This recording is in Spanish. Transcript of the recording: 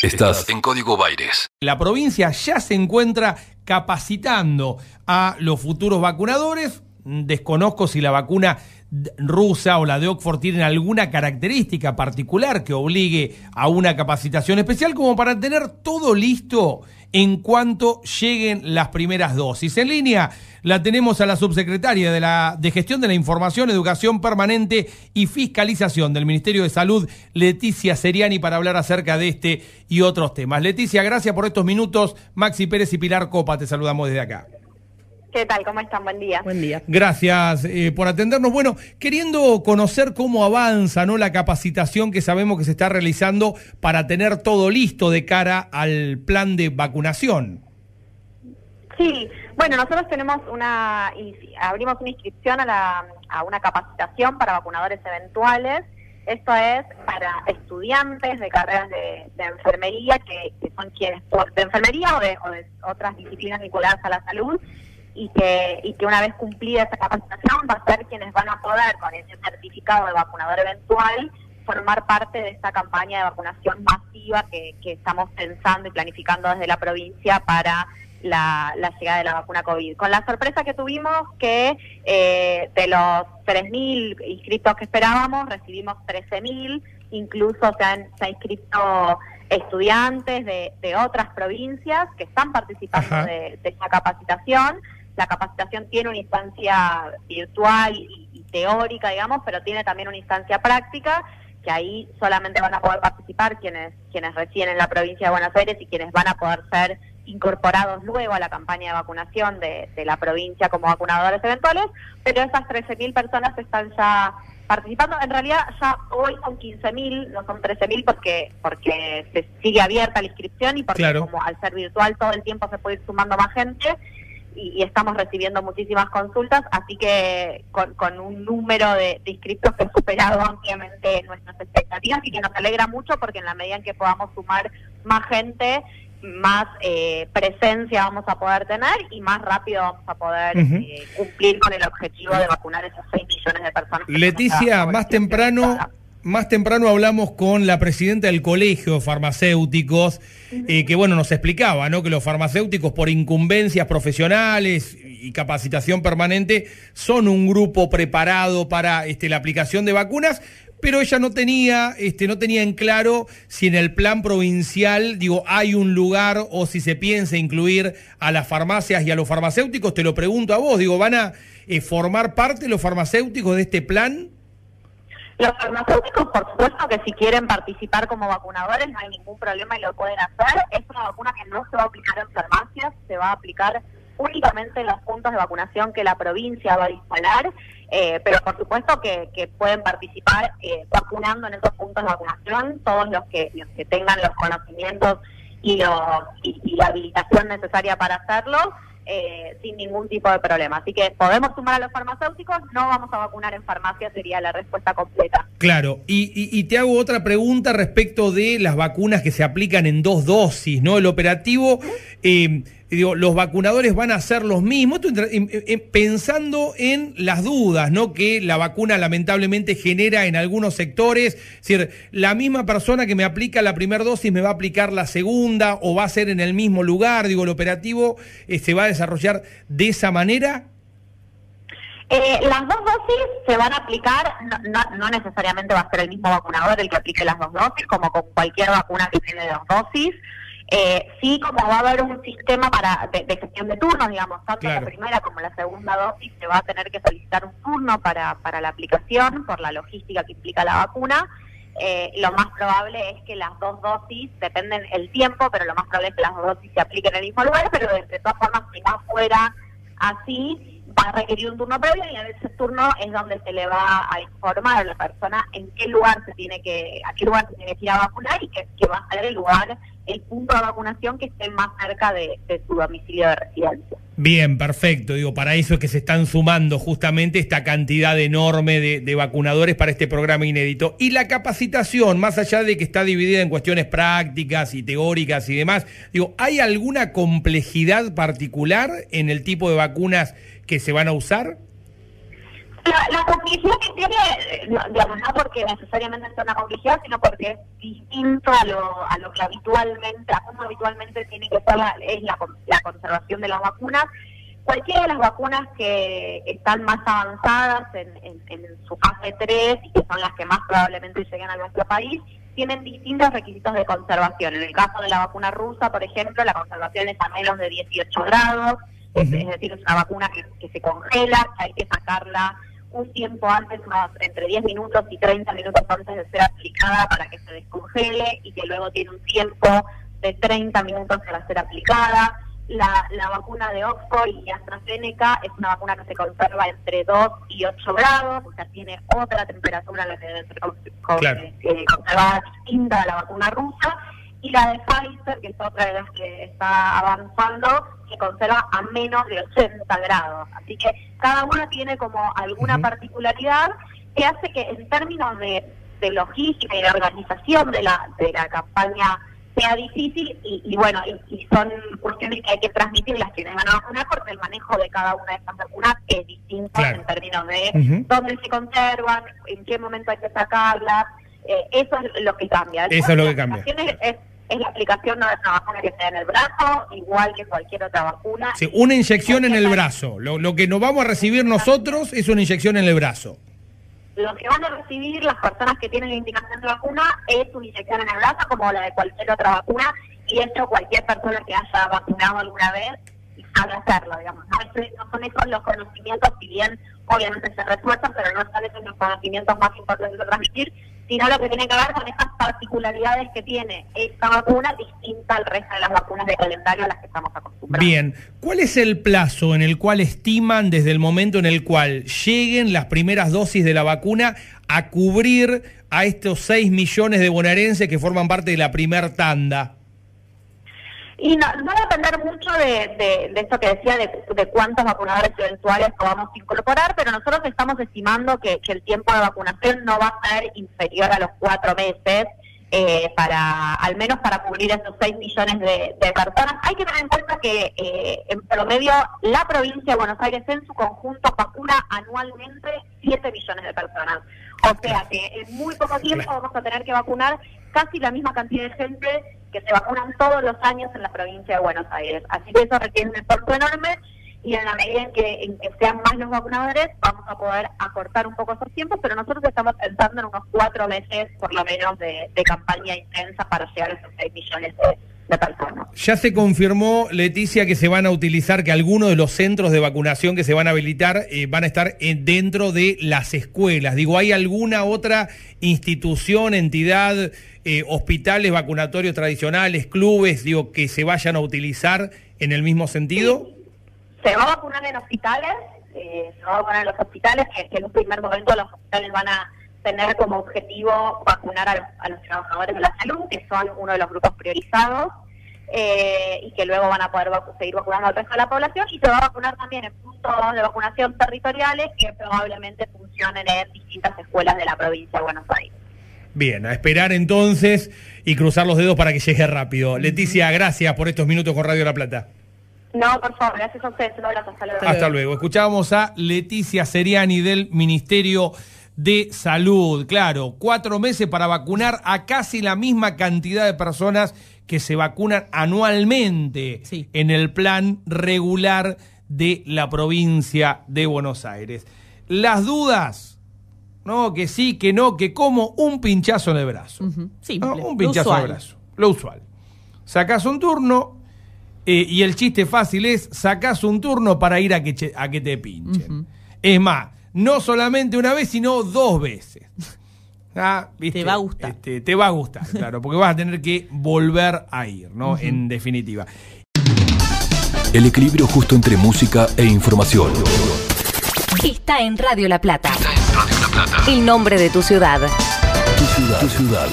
Estás en Código Baires. La provincia ya se encuentra capacitando a los futuros vacunadores. Desconozco si la vacuna rusa o la de Oxford tienen alguna característica particular que obligue a una capacitación especial como para tener todo listo en cuanto lleguen las primeras dosis. En línea la tenemos a la subsecretaria de, la, de Gestión de la Información, Educación Permanente y Fiscalización del Ministerio de Salud, Leticia Seriani, para hablar acerca de este y otros temas. Leticia, gracias por estos minutos. Maxi Pérez y Pilar Copa, te saludamos desde acá. ¿Qué tal? ¿Cómo están? Buen día. Buen día. Gracias eh, por atendernos. Bueno, queriendo conocer cómo avanza ¿no? la capacitación que sabemos que se está realizando para tener todo listo de cara al plan de vacunación. Sí, bueno, nosotros tenemos una, abrimos una inscripción a, la, a una capacitación para vacunadores eventuales. Esto es para estudiantes de carreras de, enfermería, que, son quienes, de enfermería o de, o de otras disciplinas vinculadas a la salud, y que, y que una vez cumplida esa capacitación va a ser quienes van a poder, con ese certificado de vacunador eventual, formar parte de esta campaña de vacunación masiva que, que estamos pensando y planificando desde la provincia para la, llegada de la vacuna COVID. Con la sorpresa que tuvimos que eh, de los 3.000 inscritos que esperábamos, recibimos 13.000, incluso se han, se inscrito estudiantes de, de, otras provincias que están participando de, de esta capacitación la capacitación tiene una instancia virtual y, teórica, digamos, pero tiene también una instancia práctica, que ahí solamente van a poder participar quienes, quienes residen en la provincia de Buenos Aires y quienes van a poder ser incorporados luego a la campaña de vacunación de, la provincia como vacunadores eventuales, pero esas 13.000 personas están ya participando. En realidad ya hoy son 15.000, no son 13.000 porque porque se sigue abierta la inscripción y porque como al ser virtual todo el tiempo se puede ir sumando más gente y, estamos recibiendo muchísimas consultas, así que con, un número de, inscritos que ha superado ampliamente nuestras expectativas y que nos alegra mucho porque en la medida en que podamos sumar más gente, más eh, presencia vamos a poder tener y más rápido vamos a poder eh, cumplir con el objetivo de vacunar esos 6 millones de personas. Leticia, más temprano más temprano hablamos con la presidenta del Colegio de Farmacéuticos, eh, que bueno, nos explicaba, ¿no? Que los farmacéuticos por incumbencias profesionales y capacitación permanente son un grupo preparado para este, la aplicación de vacunas, pero ella no tenía, este, no en claro si en el plan provincial, digo, hay un lugar o si se piensa incluir a las farmacias y a los farmacéuticos. Te lo pregunto a vos, digo, ¿van a eh, formar parte los farmacéuticos de este plan? Los farmacéuticos, por supuesto que si quieren participar como vacunadores no hay ningún problema y lo pueden hacer. Es una vacuna que no se va a aplicar en farmacias, se va a aplicar únicamente en los puntos de vacunación que la provincia va a disponer, eh, pero por supuesto que, pueden participar eh, vacunando en esos puntos de vacunación todos los que, los que tengan los conocimientos y, los, y la habilitación necesaria para hacerlo. Eh, sin ningún tipo de problema. Así que podemos sumar a los farmacéuticos, no vamos a vacunar en farmacia, sería la respuesta completa. Claro, y, te hago otra pregunta respecto de las vacunas que se aplican en dos dosis, ¿no? El operativo... Eh, digo, los vacunadores van a ser los mismos, pensando en las dudas ¿no? que la vacuna lamentablemente genera en algunos sectores, es decir, la misma persona que me aplica la primera dosis me va a aplicar la segunda o va a ser en el mismo lugar, digo, el operativo eh, se va a desarrollar de esa manera. Eh, las dos dosis se van a aplicar, no, no, necesariamente va a ser el mismo vacunador el que aplique las dos dosis, como con cualquier vacuna que tiene dos dosis. Eh, sí, como va a haber un sistema para de, gestión de turnos, digamos, tanto la primera como la segunda dosis se va a tener que solicitar un turno para, para la aplicación por la logística que implica la vacuna. Eh, lo más probable es que las dos dosis, dependen el tiempo, pero lo más probable es que las dos dosis se apliquen en el mismo lugar, pero de, todas formas, si no fuera así, va a requerir un turno previo y en ese turno es donde se le va a informar a la persona en qué lugar se tiene que, a qué lugar se tiene que ir a vacunar y que, que va a ser el lugar el punto de vacunación que esté más cerca de, su domicilio de residencia. Bien, perfecto. Digo, para eso es que se están sumando justamente esta cantidad enorme de, vacunadores para este programa inédito. Y la capacitación, más allá de que está dividida en cuestiones prácticas y teóricas y demás, digo, ¿hay alguna complejidad particular en el tipo de vacunas que se van a usar? La, complejidad que tiene, digamos, no porque necesariamente sea una complejidad, sino porque es distinto a lo, a lo que habitualmente, a cómo habitualmente tiene que ser la, es la, la conservación de las vacunas. Cualquiera de las vacunas que están más avanzadas en, en, su fase 3 y que son las que más probablemente lleguen a nuestro país, tienen distintos requisitos de conservación. En el caso de la vacuna rusa, por ejemplo, la conservación es a menos de 18 grados, es, decir, es una vacuna que, que se congela, que hay que sacarla un tiempo antes, más entre 10 minutos y 30 minutos antes de ser aplicada para que se descongele y que luego tiene un tiempo de 30 minutos para ser aplicada. La, la vacuna de Oxford y AstraZeneca es una vacuna que se conserva entre 2 y 8 grados, o sea, tiene otra temperatura la que debe ser eh, conservada distinta a la vacuna rusa y la de Pfizer, que es otra de las que está avanzando, se conserva a menos de 80 grados. Así que cada una tiene como alguna particularidad que hace que en términos de, logística y de organización de la, de la campaña sea difícil y, bueno, y, son cuestiones que hay que transmitir las quienes van a vacunar porque el manejo de cada una de estas vacunas es distinto en términos de dónde se conservan, en qué momento hay que sacarlas, eh, eso es lo que cambia. eso es lo que cambia. Es, es la aplicación de una vacuna que sea en el brazo, igual que cualquier otra vacuna. Sí, una inyección en el brazo. Lo, lo que nos vamos a recibir nosotros es una inyección en el brazo. Lo que van a recibir las personas que tienen la indicación de vacuna es una inyección en el brazo, como la de cualquier otra vacuna, y esto cualquier persona que haya vacunado alguna vez sabe hacerlo, digamos. No, no son esos los conocimientos, si bien obviamente se refuerzan, pero no son esos los conocimientos más importantes de transmitir, sino lo que tiene que ver con esas particularidades que tiene esta vacuna distinta al resto de las vacunas de calendario a las que estamos acostumbrados. Bien, ¿cuál es el plazo en el cual estiman desde el momento en el cual lleguen las primeras dosis de la vacuna a cubrir a estos 6 millones de bonaerenses que forman parte de la primer tanda? Y no, va a depender mucho de, de, esto que decía, de, cuántos vacunadores eventuales podamos incorporar, pero nosotros estamos estimando que, el tiempo de vacunación no va a ser inferior a los cuatro meses, eh, para al menos para cubrir esos 6 millones de, personas. Hay que tener en cuenta que eh, en promedio la provincia de Buenos Aires en su conjunto vacuna anualmente 7 millones de personas. O sea que en muy poco tiempo vamos a tener que vacunar casi la misma cantidad de gente que se vacunan todos los años en la provincia de Buenos Aires. Así que eso requiere un esfuerzo enorme y en la medida en que, en que sean más los vacunadores vamos a poder acortar un poco esos tiempos, pero nosotros estamos pensando en unos cuatro meses por lo menos de, campaña intensa para llegar a esos seis millones de, Ya se confirmó, Leticia, que se van a utilizar, que algunos de los centros de vacunación que se van a habilitar eh, van a estar eh, dentro de las escuelas. Digo, ¿hay alguna otra institución, entidad eh, hospitales vacunatorios tradicionales, clubes, digo, que se vayan a utilizar en el mismo sentido? Se va a vacunar en hospitales, eh, se va a vacunar en los hospitales, que, en un primer momento los hospitales van a tener como objetivo vacunar a los, trabajadores de la salud, que son uno de los grupos priorizados, eh, y que luego van a poder seguir vacunando al resto de la población, y se va a vacunar también en puntos de vacunación territoriales que probablemente funcionen en distintas escuelas de la provincia de Buenos Aires. Bien, a esperar entonces y cruzar los dedos para que llegue rápido. Leticia, gracias por estos minutos con Radio La Plata. No, por favor, gracias a ustedes. Un abrazo, hasta luego. Hasta luego. Escuchábamos a Leticia Seriani del Ministerio de Salud. Claro, cuatro meses para vacunar a casi la misma cantidad de personas que se vacunan anualmente en el plan regular de la provincia de Buenos Aires. Las dudas ¿no? Que sí, que no, que como un pinchazo en el brazo. Un pinchazo en el brazo. Lo usual. Sacás un turno eh, y el chiste fácil es sacás un turno para ir a que, a que te pinchen. Es más, no solamente una vez, sino dos veces. Ah, te va a gustar. Este, te va a gustar, claro, porque vas a tener que volver a ir, ¿no? En definitiva. El equilibrio justo entre música e información. Está en Radio La Plata. El nombre de tu ciudad. Tu ciudad. Tu ciudad.